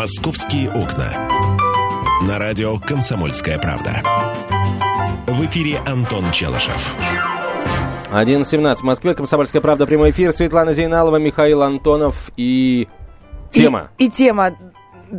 «Московские окна». На радио «Комсомольская правда». В эфире Антон Челышев. 11.17 в Москве. Комсомольская правда. Прямой эфир. Светлана Зейналова, Михаил Антонов и... Тема. И, и тема.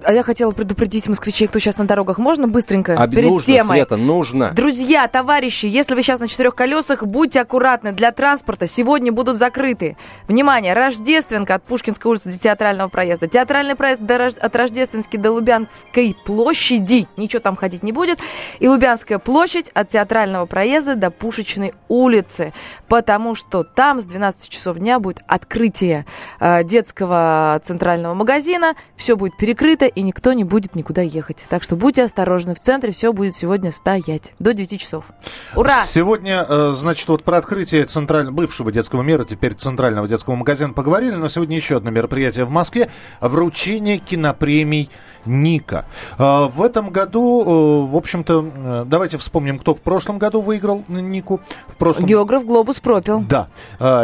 А я хотела предупредить москвичей, кто сейчас на дорогах. Можно быстренько? А перед нужно, темой. Света, нужно. Друзья, товарищи, если вы сейчас на четырех колесах, будьте аккуратны. Для транспорта сегодня будут закрыты. Внимание, Рождественка от Пушкинской улицы до театрального проезда. Театральный проезд до, от Рождественской до Лубянской площади. Ничего там ходить не будет. И Лубянская площадь от театрального проезда до Пушечной улицы. Потому что там с 12 часов дня будет открытие э, детского центрального магазина. Все будет перекрыто, и никто не будет никуда ехать. Так что будьте осторожны. В центре все будет сегодня стоять до 9 часов. Ура! Сегодня, э, значит, вот про открытие центрального, бывшего детского мира, теперь центрального детского магазина поговорили, но сегодня еще одно мероприятие в Москве. Вручение кинопремий Ника. Э, В этом году, э, в общем-то, давайте вспомним, кто в прошлом году выиграл Нику. В прошлом Географ Глобус пропил. да,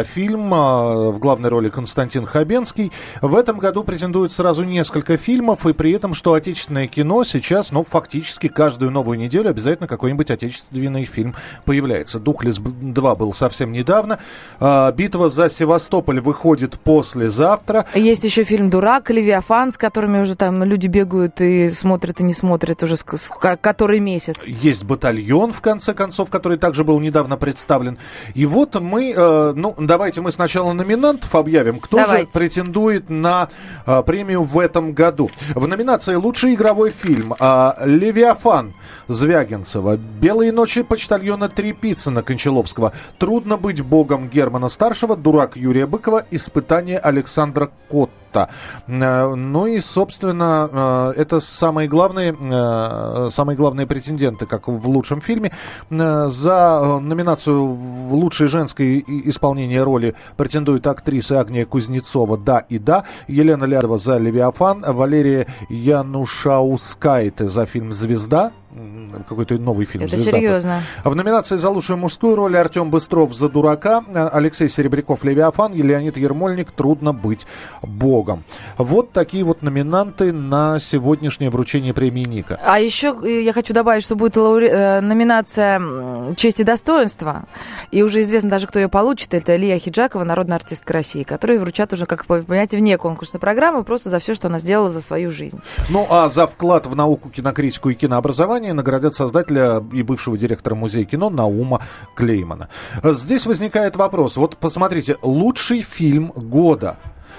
фильм в главной роли Константин Хабенский. В этом году претендует сразу несколько фильмов, и при этом, что отечественное кино сейчас, ну, фактически каждую новую неделю обязательно какой-нибудь отечественный фильм появляется. «Духлес 2» был совсем недавно. Э, «Битва за Севастополь» выходит послезавтра. Есть еще фильм «Дурак», «Левиафан», с которыми уже там люди бегают и смотрят и не смотрят уже который месяц. Есть батальон, в конце концов, который также был недавно представлен. И вот мы, э, ну, давайте мы сначала номинантов объявим. Кто Давайте. же претендует на э, премию в этом году? В номинации «Лучший игровой фильм» э, «Левиафан» Звягинцева, «Белые ночи» почтальона Трепицына Кончаловского, «Трудно быть богом» Германа Старшего, «Дурак» Юрия Быкова, «Испытание» Александра Котта. Э, Ну и, собственно, э, это самые главные, э, самые главные претенденты, как в лучшем фильме. За номинацию в лучшее женское исполнение роли претендует актриса Агния Кузнецова «Да и да», Елена Лядова за «Левиафан», Валерия Янушаускайте за фильм «Звезда», какой-то новый фильм. Это «Звезда». серьезно. А В номинации за лучшую мужскую роль Артем Быстров за дурака, а, Алексей Серебряков Левиафан, и Леонид Ермольник Трудно быть богом. Вот такие вот номинанты на сегодняшнее вручение премии Ника. А еще э, я хочу добавить, что будет лауре- э, номинация «Честь и достоинство». И уже известно даже, кто ее получит. Это Лия Хиджакова, народная артистка России, которой вручат уже, как вы понимаете, вне конкурсной программы, просто за все, что она сделала за свою жизнь. Ну а за вклад в науку, кинокритику и кинообразование наградят создателя и бывшего директора музея кино Наума Клеймана. Здесь возникает вопрос. Вот посмотрите, лучший фильм года.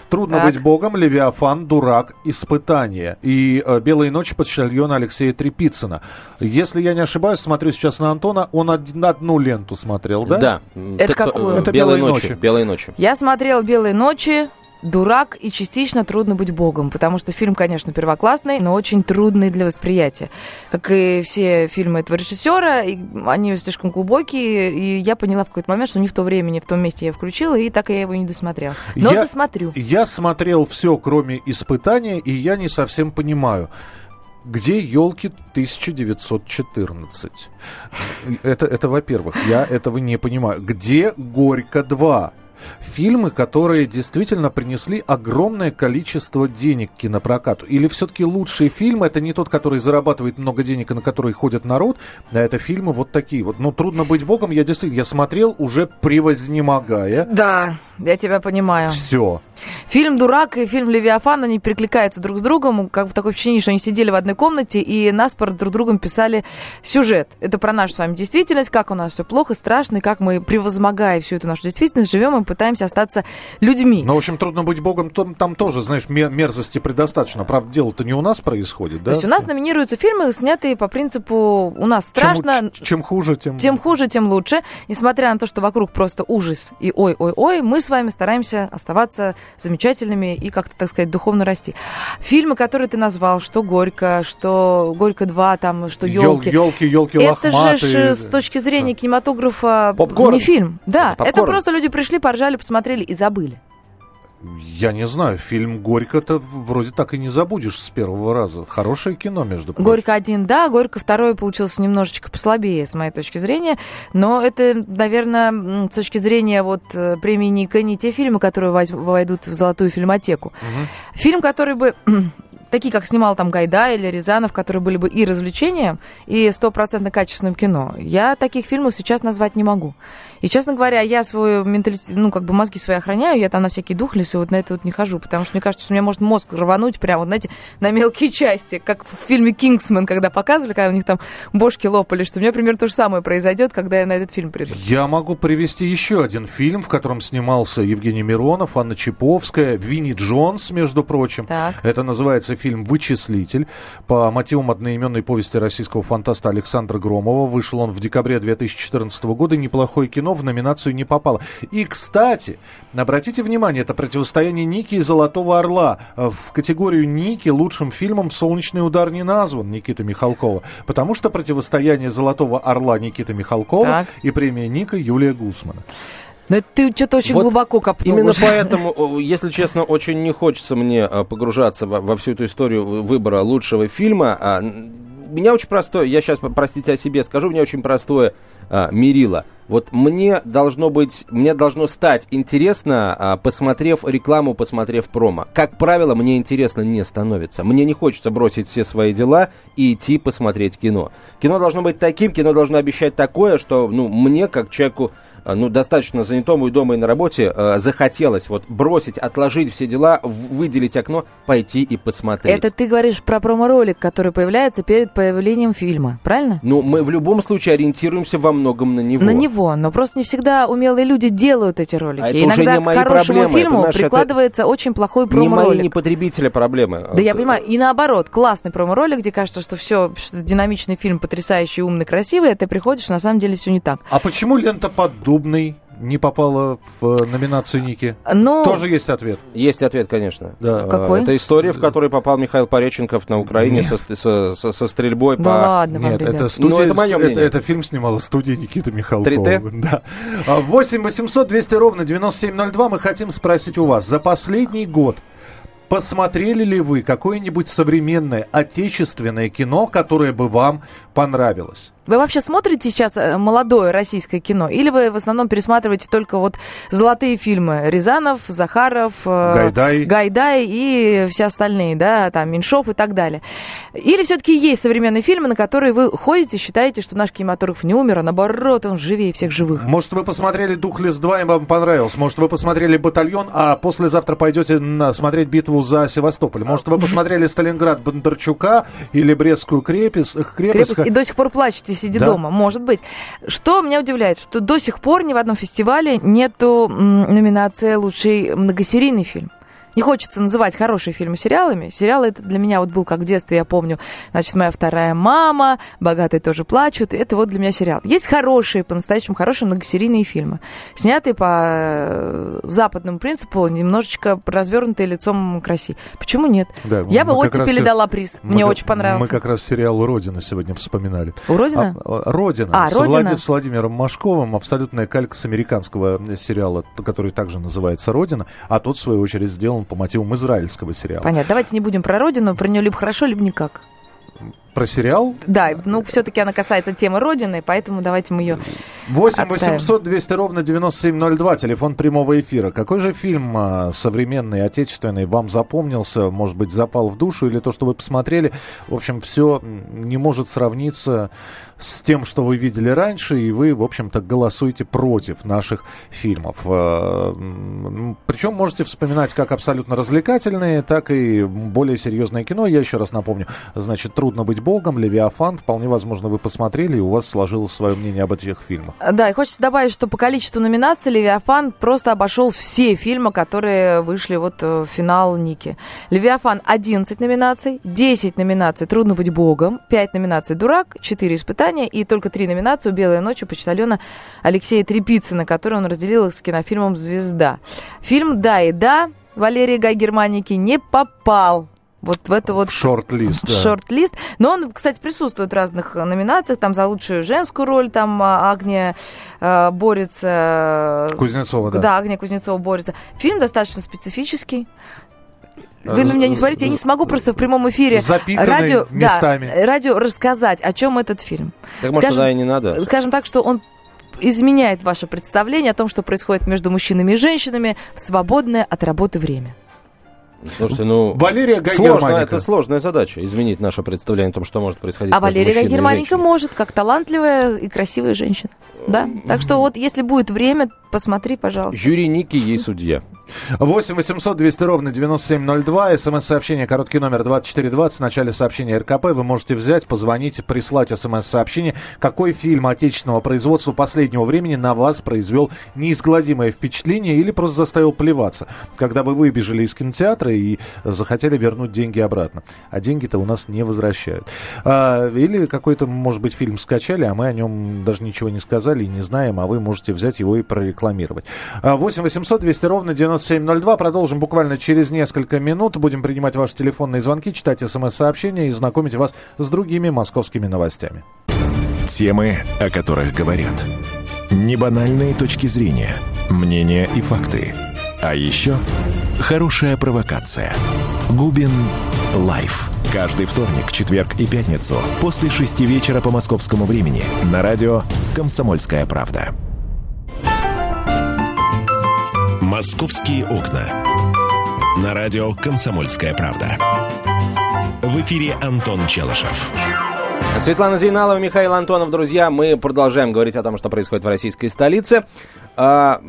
Трудно Так. быть богом, Левиафан, Дурак, Испытание и э, Белые ночи почтальона Алексея Трепицына. Если я не ошибаюсь, смотрю сейчас на Антона, он один- одну ленту смотрел, да? Да. Это кто- какую? Это «Белые «Белые ночи». ночи». «Белые ночи». Я смотрела «Белые ночи», «Дурак» и частично «Трудно быть богом», потому что фильм, конечно, первоклассный, но очень трудный для восприятия. Как и все фильмы этого режиссера, они слишком глубокие, и я поняла в какой-то момент, что не в то время, не в том месте я включила, и так я его не досмотрела. Но Я- досмотрю. Я смотрел все, кроме испытания, и я не совсем понимаю. Где елки 1914? Это, это во-первых, я этого не понимаю. Где Горько 2? Фильмы, которые действительно принесли огромное количество денег кинопрокату. Или все-таки лучший фильм это не тот, который зарабатывает много денег и на который ходит народ, а это фильмы вот такие вот. Ну, трудно быть богом. Я действительно, я смотрел уже превознемогая. Да, я тебя понимаю. Все. Фильм «Дурак» и фильм «Левиафан», они перекликаются друг с другом, как в такое впечатление, что они сидели в одной комнате и наспор друг другом писали сюжет. Это про нашу с вами действительность, как у нас все плохо, страшно, и как мы, превозмогая всю эту нашу действительность, живем и пытаемся остаться людьми. Ну, в общем, трудно быть богом, там, там тоже, знаешь, мер- мерзости предостаточно. Правда, дело-то не у нас происходит, да? То есть у нас номинируются фильмы, снятые по принципу «у нас Чем- страшно, ч- чем хуже, тем... тем хуже, тем лучше». Несмотря на то, что вокруг просто ужас и ой-ой-ой, мы с вами стараемся оставаться замечательными и как-то, так сказать, духовно расти. Фильмы, которые ты назвал, что «Горько», что «Горько 2», там, что «Елки». Елки, елки Это же лохматые. с точки зрения кинематографа Попкорн. не фильм. Да, Это это попкорн. просто люди пришли, поржали, посмотрели и забыли. Я не знаю, фильм «Горько»-то вроде так и не забудешь с первого раза. Хорошее кино, между прочим. Горько один, да, Горько второй получился немножечко послабее, с моей точки зрения. Но это, наверное, с точки зрения вот э, премии Ника, не те фильмы, которые войдут в золотую фильмотеку. Фильм, который бы такие, как снимал там Гайда или Рязанов, которые были бы и развлечением, и стопроцентно качественным кино, я таких фильмов сейчас назвать не могу. И, честно говоря, я свой менталитет, ну, как бы мозги свои охраняю, я там на всякие духлисы вот на это вот не хожу, потому что мне кажется, что у меня может мозг рвануть прямо, вот, знаете, на мелкие части, как в фильме «Кингсман», когда показывали, когда у них там бошки лопали, что у меня примерно то же самое произойдет, когда я на этот фильм приду. Я могу привести еще один фильм, в котором снимался Евгений Миронов, Анна Чиповская, Винни Джонс, между прочим. Так. Это называется фильм «Вычислитель». По мотивам одноименной повести российского фантаста Александра Громова. Вышел он в декабре 2014 года. Неплохое кино в номинацию не попало. И, кстати, обратите внимание, это противостояние Ники и Золотого Орла. В категорию Ники лучшим фильмом «Солнечный удар» не назван Никита Михалкова. Потому что противостояние Золотого Орла Никиты Михалкова Так. и премия Ника Юлия Гусмана. Но это ты что-то очень Вот глубоко копнул. Именно уже. поэтому, если честно, очень не хочется мне а, погружаться во, во всю эту историю выбора лучшего фильма. Меня очень простое, я сейчас, простите, о себе скажу, у меня очень простое а, мерило. Вот мне должно быть, мне должно стать интересно, а, посмотрев рекламу, посмотрев промо. Как правило, мне интересно не становится. Мне не хочется бросить все свои дела и идти посмотреть кино. Кино должно быть таким, кино должно обещать такое, что, ну, мне, как человеку, ну, достаточно занятому и дома, и на работе, э, захотелось вот бросить, отложить все дела, выделить окно, пойти и посмотреть. Это ты говоришь про промо-ролик, который появляется перед появлением фильма, правильно? Ну, мы в любом случае ориентируемся во многом на него. На него, но просто не всегда умелые люди делают эти ролики. А это Иногда уже не к мои хорошему проблемы, фильму понимаешь, это прикладывается очень плохой не мои, промо-ролик. не потребителя проблемы. Да я понимаю, и наоборот, классный промо-ролик, где кажется, что все, что динамичный фильм, потрясающий, умный, красивый, а ты приходишь, на самом деле все не так. А почему лента «Поддубный» не попала в э, номинацию Ники? Ну, Тоже есть ответ. Есть ответ, конечно. Да. Э, Какой? Это история, в которой попал Михаил Пореченков на Украине со, со- со- со стрельбой да по... ладно вам, Нет, это студия, Ну, это моё это, мнение. это фильм снимала студия Никиты Михалкова. 3Т? Да. А, 8 800 200 ровно 9702 мы хотим спросить у вас. За последний год посмотрели ли вы какое-нибудь современное отечественное кино, которое бы вам понравилось? Вы вообще смотрите сейчас э, молодое российское кино? Или вы в основном пересматриваете только вот золотые фильмы? Рязанов, Захаров, э, Гайдай. Гайдай и все остальные, да, там, Меньшов и так далее. Или все-таки есть современные фильмы, на которые вы ходите, считаете, что наш кинематограф не умер, а наоборот, он живее всех живых? Может, вы посмотрели «Духлес 2» и вам понравилось. Может, вы посмотрели «Батальон», а послезавтра пойдете на, смотреть битву за Севастополь. Может, вы посмотрели «Сталинград» Бондарчука или «Брестскую крепость». крепость. Крепость, и до сих пор плачете, сидя Да. дома. Может быть. Что меня удивляет, что до сих пор ни в одном фестивале нету номинации «Лучший многосерийный фильм». Не хочется называть хорошие фильмы сериалами. Сериалы это для меня вот был как в детстве, я помню, значит, моя вторая мама, богатые тоже плачут. Это вот для меня сериал. Есть хорошие, по-настоящему хорошие многосерийные фильмы, снятые по э, западному принципу, немножечко развернутые лицом к России. Почему нет? Да, я бы раз оттепели се- дала приз. Мы Мне очень понравился. Мы как раз сериал «Родина» сегодня вспоминали. Родина? А, а, Родина. А, с, «Родина». С Владимиром Машковым. Абсолютная калька с американского э, сериала, который также называется «Родина». А тот, в свою очередь, сделан по мотивам израильского сериала. Понятно. Давайте не будем про родину, про нее либо хорошо, либо никак. Про сериал? Да, ну все-таки она касается темы родины, поэтому давайте мы ее. 8 Отставим. 800 200 ровно 9702, телефон прямого эфира. Какой же фильм а, современный, отечественный вам запомнился, может быть, запал в душу, или то, что вы посмотрели, в общем, все не может сравниться с тем, что вы видели раньше, и вы, в общем-то, голосуете против наших фильмов. А, Причем можете вспоминать как абсолютно развлекательные, так и более серьезное кино. Я еще раз напомню, значит, «Трудно быть богом», «Левиафан». Вполне возможно, вы посмотрели, и у вас сложилось свое мнение об этих фильмах. Да, и хочется добавить, что по количеству номинаций Левиафан просто обошел все фильмы, которые вышли вот э, в финал Ники. Левиафан 11 номинаций, 10 номинаций «Трудно быть богом», 5 номинаций «Дурак», 4 испытания и только 3 номинации у «Белая ночь» у почтальона Алексея Трепицына, который он разделил с кинофильмом «Звезда». Фильм «Да и да» Валерия Гай Германики не попал вот в это вот шорт-лист. да. шорт-лист. Но он, кстати, присутствует в разных э, номинациях. Там за лучшую женскую роль, там а, Агния э, борется. э, Кузнецова, да. Да, Агния Кузнецова борется. Фильм достаточно специфический. Вы Э, на меня не смотрите, я не смогу просто в прямом эфире радио, местами. Да, радио рассказать, о чем этот фильм. Так может, Скажем- туда и не надо. Скажем так, что он изменяет ваше представление о том, что происходит между мужчинами и женщинами в свободное от работы время. Слушайте, ну... Валерия Гай сложно. Это сложная задача, изменить наше представление о том, что может происходить А Валерия и Германика может, как талантливая и красивая женщина. Да? Так что вот, если будет время, посмотри, пожалуйста. Юрий Ники ей судья. 8 800 200 ровно 9702. СМС-сообщение, короткий номер 2420. В начале сообщения РКП вы можете взять, позвонить, прислать СМС-сообщение. Какой фильм отечественного производства последнего времени на вас произвел неизгладимое впечатление или просто заставил плеваться, когда вы выбежали из кинотеатра и захотели вернуть деньги обратно. А деньги-то у нас не возвращают. А, или какой-то, может быть, фильм скачали, а мы о нем даже ничего не сказали и не знаем, а вы можете взять его и прорекламировать. А, 8 800 200 ровно 9702. Продолжим буквально через несколько минут. Будем принимать ваши телефонные звонки, читать смс-сообщения и знакомить вас с другими московскими новостями. Темы, о которых говорят. Небанальные точки зрения, мнения и факты. А еще хорошая провокация. Губин Live. Каждый вторник, четверг и пятницу после шести вечера по московскому времени на радио «Комсомольская правда». «Московские окна». На радио «Комсомольская правда». В эфире Антон Челышев. Светлана Зейналова, Михаил Антонов, друзья, мы продолжаем говорить о том, что происходит в российской столице. А,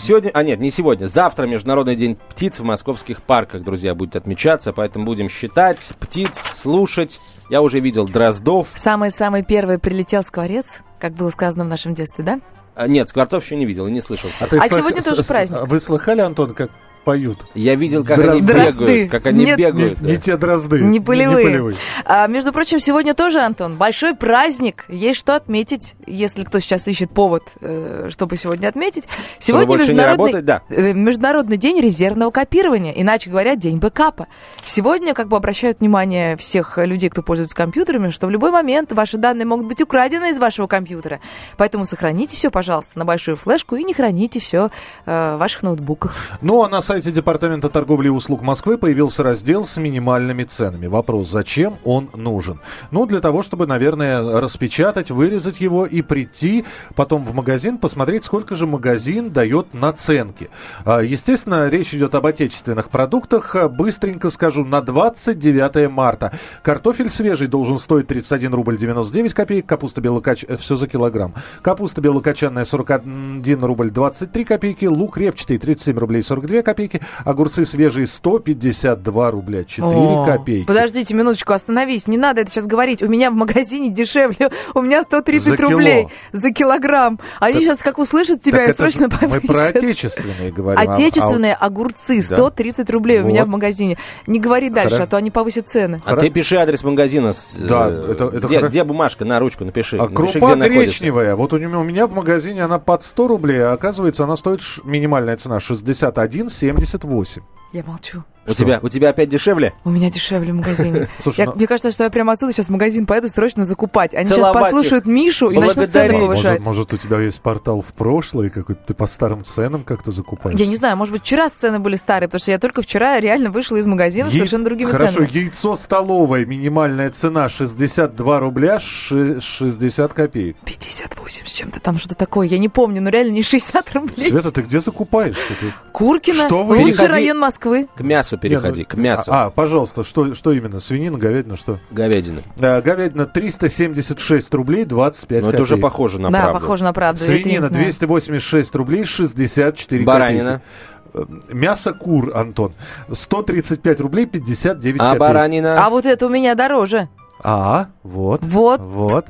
сегодня, а нет, не сегодня, завтра Международный день птиц в московских парках, друзья, будет отмечаться, поэтому будем считать птиц, слушать. Я уже видел дроздов. Самый-самый первый прилетел скворец, как было сказано в нашем детстве, да? А, нет, скворцов еще не видел и не слышал. ты А слых- сегодня тоже праздник. Вы слыхали, Антон, как поют? Я видел, как Дрозды. они бегают, Дрозды. как они Нет, Не, бегают. да. не те дрозды. Не полевые. полевые. А, между прочим, сегодня тоже, Антон, большой праздник. Есть что отметить, если кто сейчас ищет повод, э, чтобы сегодня отметить. Сегодня не международный, работать, да. э, международный день резервного копирования, иначе говоря, день бэкапа. Сегодня как бы обращают внимание всех людей, кто пользуется компьютерами, что в любой момент ваши данные могут быть украдены из вашего компьютера. Поэтому сохраните все, пожалуйста, на большую флешку и не храните все в ваших ноутбуках. Ну, а на сайте Департамента торговли и услуг Москвы появился раздел с минимальными ценами. Вопрос, зачем он нужен? Ну, для того, чтобы, наверное, распечатать, вырезать его и прийти потом в магазин, посмотреть, сколько же магазин дает наценки. А, Естественно, речь идет об отечественных продуктах. А, Быстренько скажу, на 29 марта картофель свежий должен стоить 31 рубль 99 копеек, капуста белокочанная, все за килограмм. Капуста белокочанная 41 рубль 23 копейки, лук репчатый 37 рублей 42 копейки, огурцы свежие 152 рубля 4 О, копейки. Подождите минуточку, остановись. Не надо это сейчас говорить. У меня в магазине дешевле. У меня 130 За кило. рублей за килограмм. Они Так- сейчас как услышат Так тебя и это срочно ж Мы про повесят. отечественные говорим. а- а вот- Отечественные огурцы Да. 130 рублей у меня Вот. в магазине. Не говори дальше, Хоро- а то они повысят цены. А ты пиши адрес магазина. с- Да, э, это- это где, хоро- где бумажка? На ручку напиши. А Напиши, крупа гречневая. Вот у меня, у меня в магазине она под 100 рублей, а оказывается она стоит ш- минимальная цена 61,78. Я молчу. У тебя, у тебя опять дешевле? У меня дешевле в магазине. Слушай, Я- ну- Мне кажется, что я прямо отсюда сейчас в магазин поеду срочно закупать. Они сейчас послушают Мишу и начнут цены повышать. Может, может, у тебя есть портал в прошлое, какой-то ты по старым ценам как-то закупаешь? Я не знаю, может быть, вчера цены были старые, потому что я только вчера реально вышла из магазина Яй- совершенно другими Хорошо, ценами. яйцо столовое, минимальная цена 62 рубля ши- 60 копеек. 58 с чем-то там что-то такое. Я не помню, но реально не 60 рублей. Света, ты где закупаешься? Ты? Куркина, Что вы- лучший Переходи. район Москвы. К мясу переходи, Не, ну, к мясу. А, а, пожалуйста, что, что именно? Свинина, говядина, что? Говядина. Э, говядина 376 рублей 25 Ну, это копеек. уже похоже на да, правду. похоже на правду. это Свинина знаю. 286 рублей 64 Баранина. копейки. Э, Мясо кур, Антон, 135 рублей 59 А копеек. баранина? А вот это у меня дороже. А, вот, Вот вот.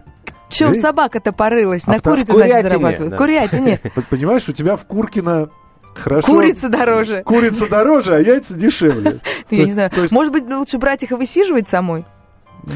в чем собака-то порылась. А На курице, значит, курятине, зарабатывают. да. Курятине. Понимаешь, у тебя в Куркино хорошо... Курица дороже. Курица дороже, а яйца дешевле. Я не знаю. Может быть, лучше брать их и высиживать самой?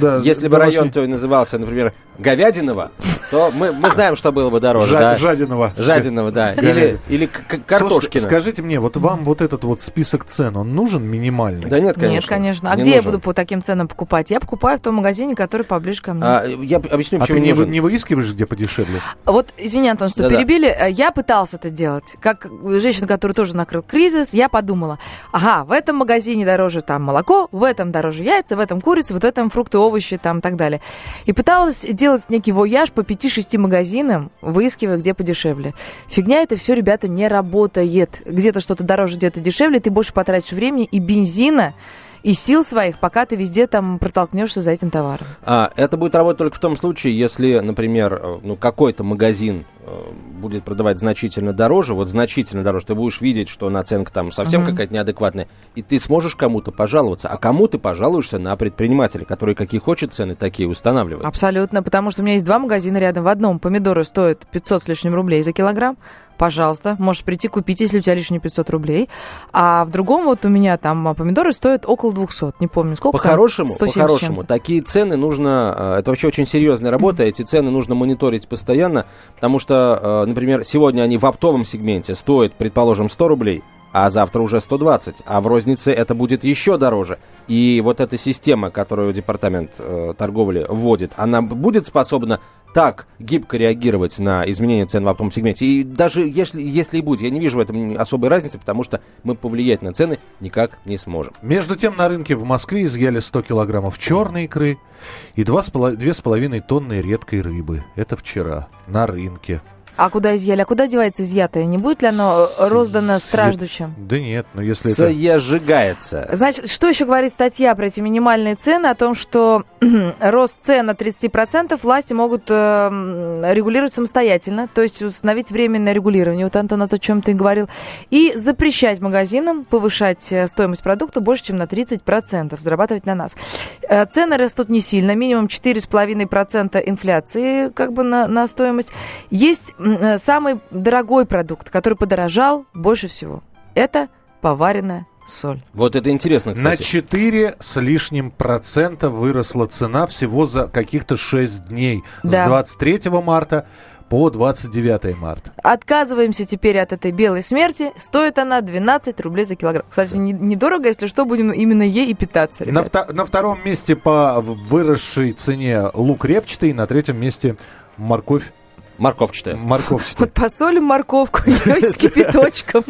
Да, Если бы да, район очень твой назывался, например, Говядиново, то мы, мы знаем, что было бы дороже, жа- да? Жадиного. Жадиного, да. Или, или к- к- Слушайте, картошкина. скажите мне, вот вам вот этот вот список цен, он нужен минимальный? Да нет, конечно. Нет, конечно. А Не где я нужен. буду по таким ценам покупать? Я покупаю в том магазине, который поближе ко мне. А, я объясню, А почему ты не, нужен. не выискиваешь, где подешевле? Вот, извини, Антон, что Да-да. перебили. Э, Я пыталась это сделать. Как женщина, которая тоже накрыл кризис, я подумала, ага, в этом магазине дороже там молоко, в этом дороже яйца, в этом курица, вот в этом фрукты, фрукты, овощи там и так далее. И пыталась делать некий вояж по 5-6 магазинам, выискивая, где подешевле. Фигня это все, ребята, не работает. Где-то что-то дороже, где-то дешевле, ты больше потратишь времени и бензина, и сил своих, пока ты везде там протолкнешься за этим товаром. А, это будет работать только в том случае, если, например, э, ну, какой-то магазин э, будет продавать значительно дороже, вот значительно дороже, ты будешь видеть, что наценка там совсем uh-huh. какая-то неадекватная, и ты сможешь кому-то пожаловаться. А кому ты пожалуешься на предпринимателя, который какие хочет цены, такие устанавливает? Абсолютно, потому что у меня есть два магазина рядом. В одном помидоры стоят 500 с лишним рублей за килограмм, пожалуйста, можешь прийти купить, если у тебя лишние 500 рублей. А в другом вот у меня там помидоры стоят около 200, не помню сколько. По-хорошему, по-хорошему, такие цены нужно, э, это вообще очень серьезная работа, эти цены нужно мониторить постоянно, потому что, э, например, сегодня они в оптовом сегменте стоят, предположим, 100 рублей, а завтра уже 120, а в рознице это будет еще дороже. И вот эта система, которую департамент э, торговли вводит, она будет способна так гибко реагировать на изменения цен в оптовом сегменте. И даже если, если и будет, я не вижу в этом особой разницы, потому что мы повлиять на цены никак не сможем. Между тем на рынке в Москве изъяли 100 килограммов черной икры и 2,5 тонны редкой рыбы. Это вчера на рынке. А куда изъяли? А куда девается изъятое? Не будет ли оно роздано страждущим? Да нет, но если это... Сожигается. Значит, что еще говорит статья про эти минимальные цены? О том, что рост цен на 30% власти могут э, регулировать самостоятельно, то есть установить временное регулирование. Вот Антон о чем ты говорил. И запрещать магазинам повышать э, стоимость продукта больше, чем на 30%, зарабатывать на нас. Э, цены растут не сильно, минимум 4,5% инфляции как бы на, на стоимость. Есть Э, самый дорогой продукт, который подорожал больше всего, это поваренная соль. Вот это интересно, кстати. На 4 с лишним процента выросла цена всего за каких-то 6 дней. Да. С 23 марта по 29 марта. Отказываемся теперь от этой белой смерти. Стоит она 12 рублей за килограмм. Кстати, недорого, если что, будем именно ей и питаться. На, вто- на втором месте по выросшей цене лук репчатый, на третьем месте морковь Морковчатая. Морковчатая. Вот посолим морковку с кипяточком.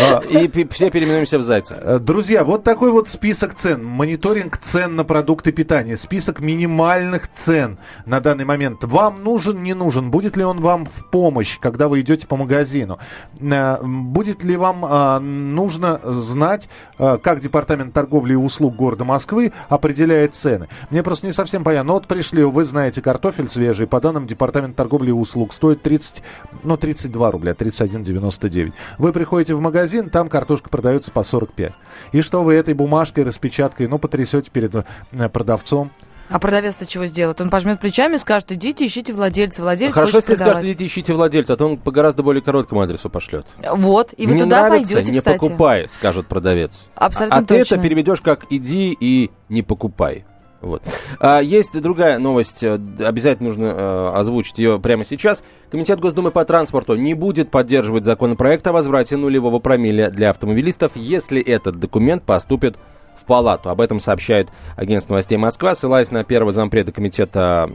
А, и все переименуемся в зайца. Э, друзья, вот такой вот список цен. Мониторинг цен на продукты питания. Список минимальных цен на данный момент. Вам нужен, не нужен? Будет ли он вам в помощь, когда вы идете по магазину? Э, будет ли вам а, нужно знать, а, как Департамент торговли и услуг города Москвы определяет цены? Мне просто не совсем понятно. Ну вот пришли, вы знаете, картофель свежий, по данным Департамента торговли и услуг лук стоит 30, ну, 32 рубля, 31,99. Вы приходите в магазин, там картошка продается по 45. И что вы этой бумажкой, распечаткой, ну, потрясете перед э, продавцом? А продавец-то чего сделает? Он пожмет плечами и скажет, идите, ищите владельца. Владелец Хорошо, если продавать. скажет, идите, ищите владельца, а то он по гораздо более короткому адресу пошлет. Вот, и вы не туда нравится, пойдете, не кстати. покупай, скажет продавец. Абсолютно а, а точно. ты это переведешь как иди и не покупай. Вот. А, есть другая новость, э, обязательно нужно э, озвучить ее прямо сейчас. Комитет Госдумы по транспорту не будет поддерживать законопроект о возврате нулевого промилле для автомобилистов, если этот документ поступит в палату. Об этом сообщает агентство новостей Москва, ссылаясь на первого зампреда комитета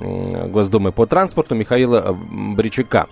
Госдумы по транспорту Михаила э, Бричака.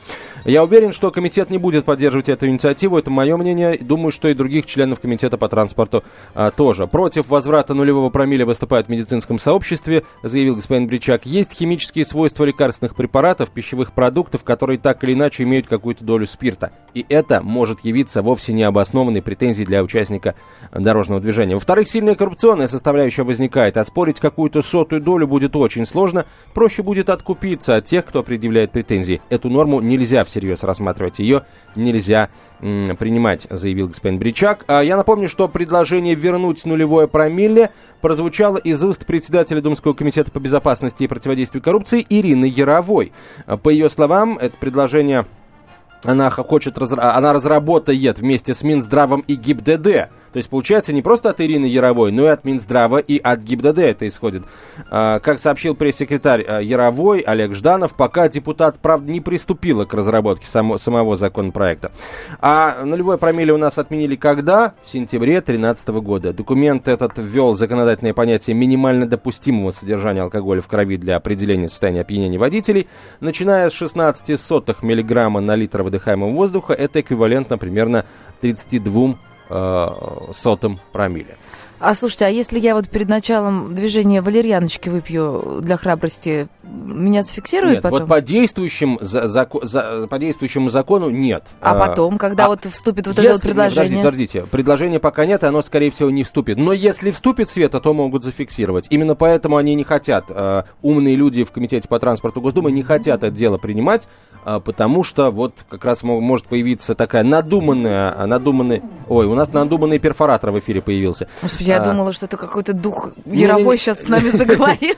Я уверен, что комитет не будет поддерживать эту инициативу, это мое мнение. Думаю, что и других членов комитета по транспорту а, тоже. Против возврата нулевого промиля выступают в медицинском сообществе, заявил господин Бричак. Есть химические свойства лекарственных препаратов, пищевых продуктов, которые так или иначе имеют какую-то долю спирта. И это может явиться вовсе необоснованной претензией для участника дорожного движения. Во-вторых, сильная коррупционная составляющая возникает, а спорить какую-то сотую долю будет очень сложно. Проще будет откупиться от тех, кто предъявляет претензии. Эту норму нельзя всерьез рассматривать, ее нельзя принимать, заявил господин Бричак. А я напомню, что предложение вернуть нулевое промилле прозвучало из уст председателя Думского комитета по безопасности и противодействию коррупции Ирины Яровой. По ее словам, это предложение она хочет, она разработает вместе с Минздравом и ГИБДД то есть, получается, не просто от Ирины Яровой, но и от Минздрава и от ГИБДД это исходит. А, как сообщил пресс-секретарь а, Яровой Олег Жданов, пока депутат, правда, не приступила к разработке само, самого законопроекта. А нулевой промилле у нас отменили когда? В сентябре 2013 года. Документ этот ввел законодательное понятие минимально допустимого содержания алкоголя в крови для определения состояния опьянения водителей. Начиная с 16 сотых миллиграмма на литр выдыхаемого воздуха, это эквивалентно примерно 32 э, сотым промилле. А слушайте, а если я вот перед началом движения валерьяночки выпью для храбрости, меня зафиксируют Нет, потом? вот по, действующим, за, за- по действующему закону нет. А потом, когда а вот вступит вот это Если- вот предложение? Нет, подождите, подождите. Предложения пока нет, и оно, скорее всего, не вступит. Но если вступит, Света, то могут зафиксировать. Именно поэтому они не хотят, э, умные люди в Комитете по транспорту Госдумы не хотят это дело принимать, э, потому что вот как раз мо- может появиться такая надуманная, а, надуманный... Ой, у нас надуманный перфоратор в эфире появился. Господи, я А, думала, что это какой-то дух. Яровой сейчас с нами заговорил,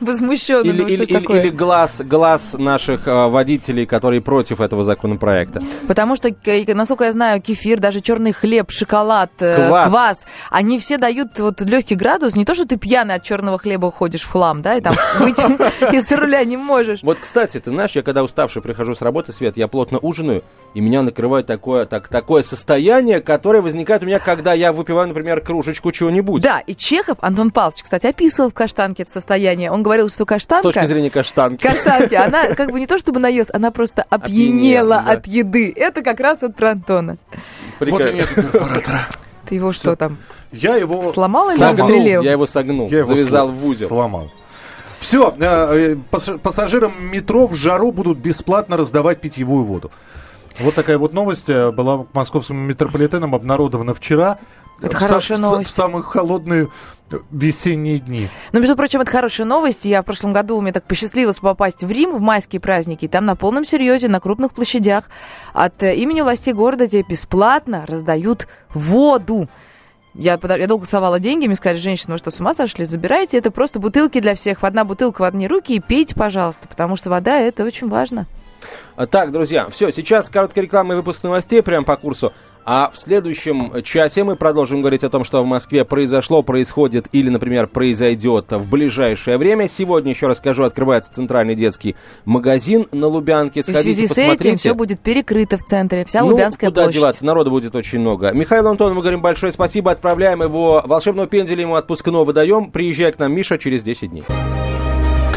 возмущенный. Или, Ну, или- или- такое? или глаз, глаз наших э, водителей, которые против этого законопроекта. Потому что, насколько я знаю, кефир, даже черный хлеб, шоколад, э, Квас. квас, они все дают вот легкий градус. Не то, что ты пьяный от черного хлеба ходишь в хлам, да, и там выйти из руля не можешь. Вот, кстати, ты знаешь, я когда уставший прихожу с работы, Свет, я плотно ужинаю, и меня накрывает такое, так, такое состояние, которое возникает у меня, когда я выпиваю, например, кружечку чего-нибудь. Да, и Чехов, Антон Павлович, кстати, описывал в «Каштанке» это состояние. Он говорил, что С каштанка... точки зрения каштанки. Каштанки, она как бы не то чтобы наелась, она просто опьянела да. от еды. Это как раз вот про Антона. Вот и нет перфоратора. Ты его что там, Я его... сломал или застрелил? я его согнул, Я его завязал в узел. Сломал. Все, пассажирам метро в жару будут бесплатно раздавать питьевую воду. Вот такая вот новость э, была московским метрополитеном обнародована вчера. Это В хорошая новость. В самые холодные весенние дни. Но, между прочим, это хорошая новость. Я в прошлом году, мне так посчастливилось попасть в Рим в майские праздники. И там на полном серьезе, на крупных площадях от э, имени властей города тебе бесплатно раздают воду. Я, я долго совала деньги, мне сказали, женщины, вы что, с ума сошли? Забирайте, это просто бутылки для всех. Одна бутылка в одни руки и пейте, пожалуйста, потому что вода – это очень важно. Так, друзья, все, сейчас короткая реклама и выпуск новостей прямо по курсу. А в следующем часе мы продолжим говорить о том, что в Москве произошло, происходит или, например, произойдет в ближайшее время. Сегодня, еще раз скажу, открывается центральный детский магазин на Лубянке. И в Сходите, связи с посмотрите. этим все будет перекрыто в центре, вся ну, Лубянская куда площадь. деваться, народу будет очень много. Михаилу Антонову говорим большое спасибо, отправляем его волшебного пенделя, ему отпускного выдаем. Приезжай к нам, Миша, через 10 дней.